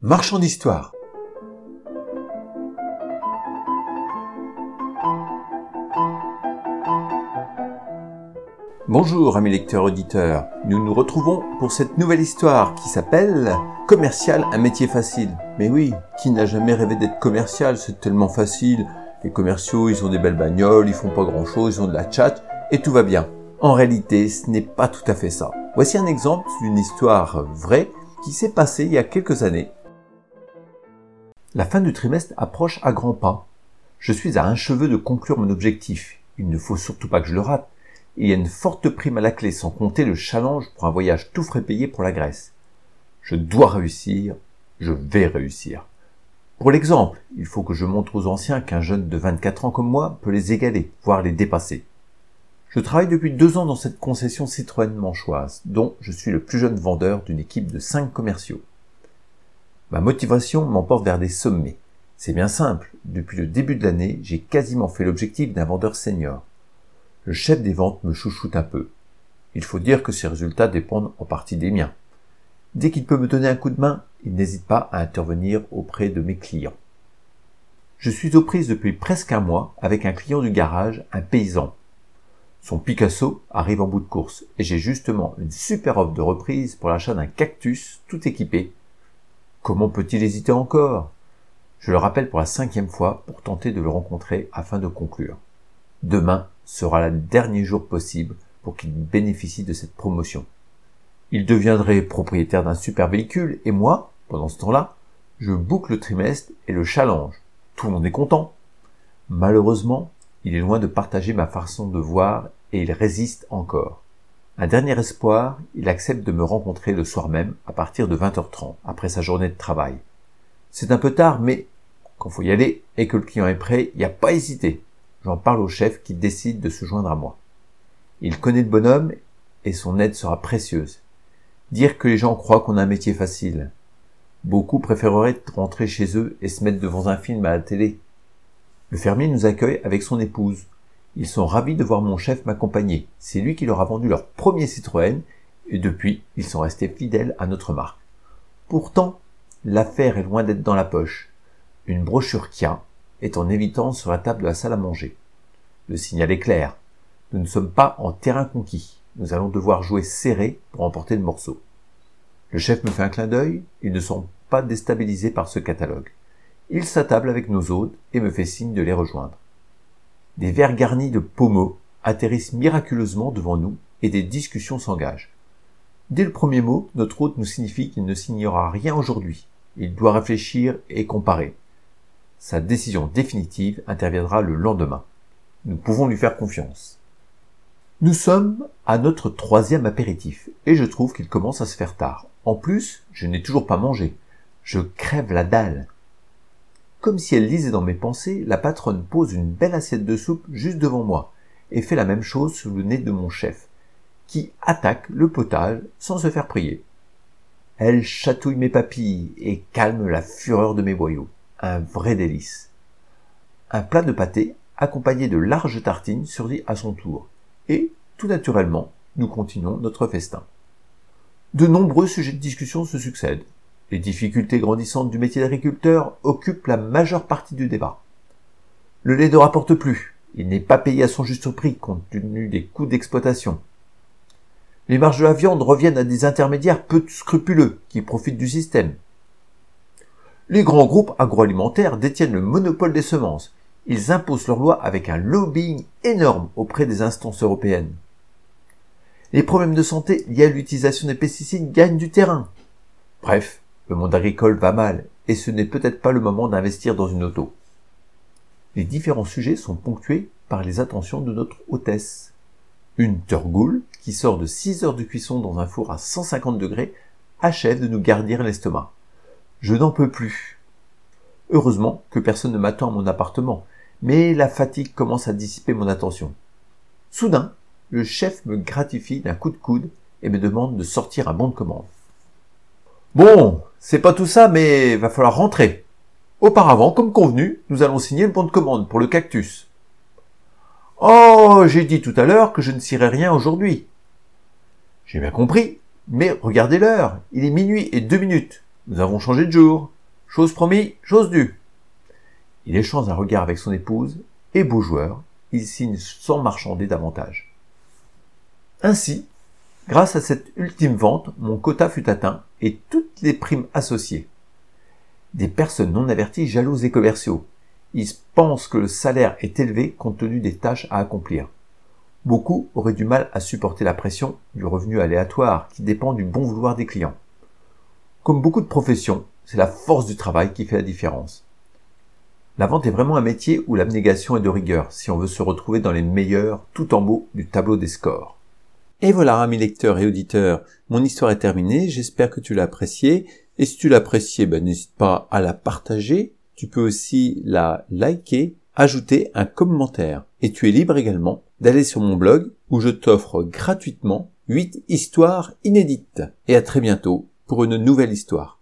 Marchand d'histoire. Bonjour amis lecteurs auditeurs, nous nous retrouvons pour cette nouvelle histoire qui s'appelle Commercial, un métier facile. Mais oui, qui n'a jamais rêvé d'être commercial, c'est tellement facile. Les commerciaux, ils ont des belles bagnoles, ils font pas grand chose, ils ont de la chat et tout va bien. En réalité, ce n'est pas tout à fait ça. Voici un exemple d'une histoire vraie qui s'est passée il y a quelques années la fin du trimestre approche à grands pas. Je suis à un cheveu de conclure mon objectif. Il ne faut surtout pas que je le rate. Il y a une forte prime à la clé, sans compter le challenge pour un voyage tout frais payé pour la Grèce. Je dois réussir, je vais réussir. Pour l'exemple, il faut que je montre aux anciens qu'un jeune de 24 ans comme moi peut les égaler, voire les dépasser. Je travaille depuis deux ans dans cette concession Citroën manchoise, dont je suis le plus jeune vendeur d'une équipe de cinq commerciaux. Ma motivation m'emporte vers des sommets. C'est bien simple, depuis le début de l'année, j'ai quasiment fait l'objectif d'un vendeur senior. Le chef des ventes me chouchoute un peu. Il faut dire que ses résultats dépendent en partie des miens. Dès qu'il peut me donner un coup de main, il n'hésite pas à intervenir auprès de mes clients. Je suis aux prises depuis presque un mois avec un client du garage, un paysan. Son Picasso arrive en bout de course et j'ai justement une super offre de reprise pour l'achat d'un cactus tout équipé Comment peut-il hésiter encore? Je le rappelle pour la cinquième fois pour tenter de le rencontrer afin de conclure. Demain sera le dernier jour possible pour qu'il bénéficie de cette promotion. Il deviendrait propriétaire d'un super véhicule et moi, pendant ce temps-là, je boucle le trimestre et le challenge. Tout le monde est content. Malheureusement, il est loin de partager ma façon de voir et il résiste encore. Un dernier espoir, il accepte de me rencontrer le soir même à partir de 20h30, après sa journée de travail. C'est un peu tard, mais quand faut y aller et que le client est prêt, il n'y a pas hésité. J'en parle au chef qui décide de se joindre à moi. Il connaît le bonhomme et son aide sera précieuse. Dire que les gens croient qu'on a un métier facile. Beaucoup préféreraient rentrer chez eux et se mettre devant un film à la télé. Le fermier nous accueille avec son épouse. Ils sont ravis de voir mon chef m'accompagner. C'est lui qui leur a vendu leur premier Citroën et depuis, ils sont restés fidèles à notre marque. Pourtant, l'affaire est loin d'être dans la poche. Une brochure Kia est en évidence sur la table de la salle à manger. Le signal est clair. Nous ne sommes pas en terrain conquis. Nous allons devoir jouer serré pour emporter le morceau. Le chef me fait un clin d'œil. Ils ne sont pas déstabilisés par ce catalogue. Il s'attable avec nos hôtes et me fait signe de les rejoindre. Des verres garnis de pommeaux atterrissent miraculeusement devant nous et des discussions s'engagent. Dès le premier mot, notre hôte nous signifie qu'il ne signera rien aujourd'hui. Il doit réfléchir et comparer. Sa décision définitive interviendra le lendemain. Nous pouvons lui faire confiance. Nous sommes à notre troisième apéritif et je trouve qu'il commence à se faire tard. En plus, je n'ai toujours pas mangé. Je crève la dalle. Comme si elle lisait dans mes pensées, la patronne pose une belle assiette de soupe juste devant moi et fait la même chose sous le nez de mon chef, qui attaque le potage sans se faire prier. Elle chatouille mes papilles et calme la fureur de mes boyaux. Un vrai délice. Un plat de pâté accompagné de larges tartines survit à son tour. Et, tout naturellement, nous continuons notre festin. De nombreux sujets de discussion se succèdent. Les difficultés grandissantes du métier d'agriculteur occupent la majeure partie du débat. Le lait ne rapporte plus. Il n'est pas payé à son juste prix compte tenu des coûts d'exploitation. Les marges de la viande reviennent à des intermédiaires peu scrupuleux qui profitent du système. Les grands groupes agroalimentaires détiennent le monopole des semences. Ils imposent leurs lois avec un lobbying énorme auprès des instances européennes. Les problèmes de santé liés à l'utilisation des pesticides gagnent du terrain. Bref, le monde agricole va mal et ce n'est peut-être pas le moment d'investir dans une auto. Les différents sujets sont ponctués par les attentions de notre hôtesse. Une turgoule qui sort de 6 heures de cuisson dans un four à 150 degrés achève de nous gardir l'estomac. Je n'en peux plus. Heureusement que personne ne m'attend à mon appartement, mais la fatigue commence à dissiper mon attention. Soudain, le chef me gratifie d'un coup de coude et me demande de sortir un bon de commande. Bon, c'est pas tout ça, mais va falloir rentrer. Auparavant, comme convenu, nous allons signer le bon de commande pour le cactus. Oh, j'ai dit tout à l'heure que je ne cirais rien aujourd'hui. J'ai bien compris, mais regardez l'heure, il est minuit et deux minutes. Nous avons changé de jour. Chose promis, chose due. Il échange un regard avec son épouse, et beau joueur, il signe sans marchander davantage. Ainsi, grâce à cette ultime vente, mon quota fut atteint et toutes les primes associées. Des personnes non averties jalousent les commerciaux. Ils pensent que le salaire est élevé compte tenu des tâches à accomplir. Beaucoup auraient du mal à supporter la pression du revenu aléatoire qui dépend du bon vouloir des clients. Comme beaucoup de professions, c'est la force du travail qui fait la différence. La vente est vraiment un métier où l'abnégation est de rigueur si on veut se retrouver dans les meilleurs tout en haut du tableau des scores. Et voilà, amis lecteurs et auditeurs, mon histoire est terminée, j'espère que tu l'as appréciée, et si tu l'as appréciée, ben, n'hésite pas à la partager, tu peux aussi la liker, ajouter un commentaire, et tu es libre également d'aller sur mon blog où je t'offre gratuitement 8 histoires inédites. Et à très bientôt pour une nouvelle histoire.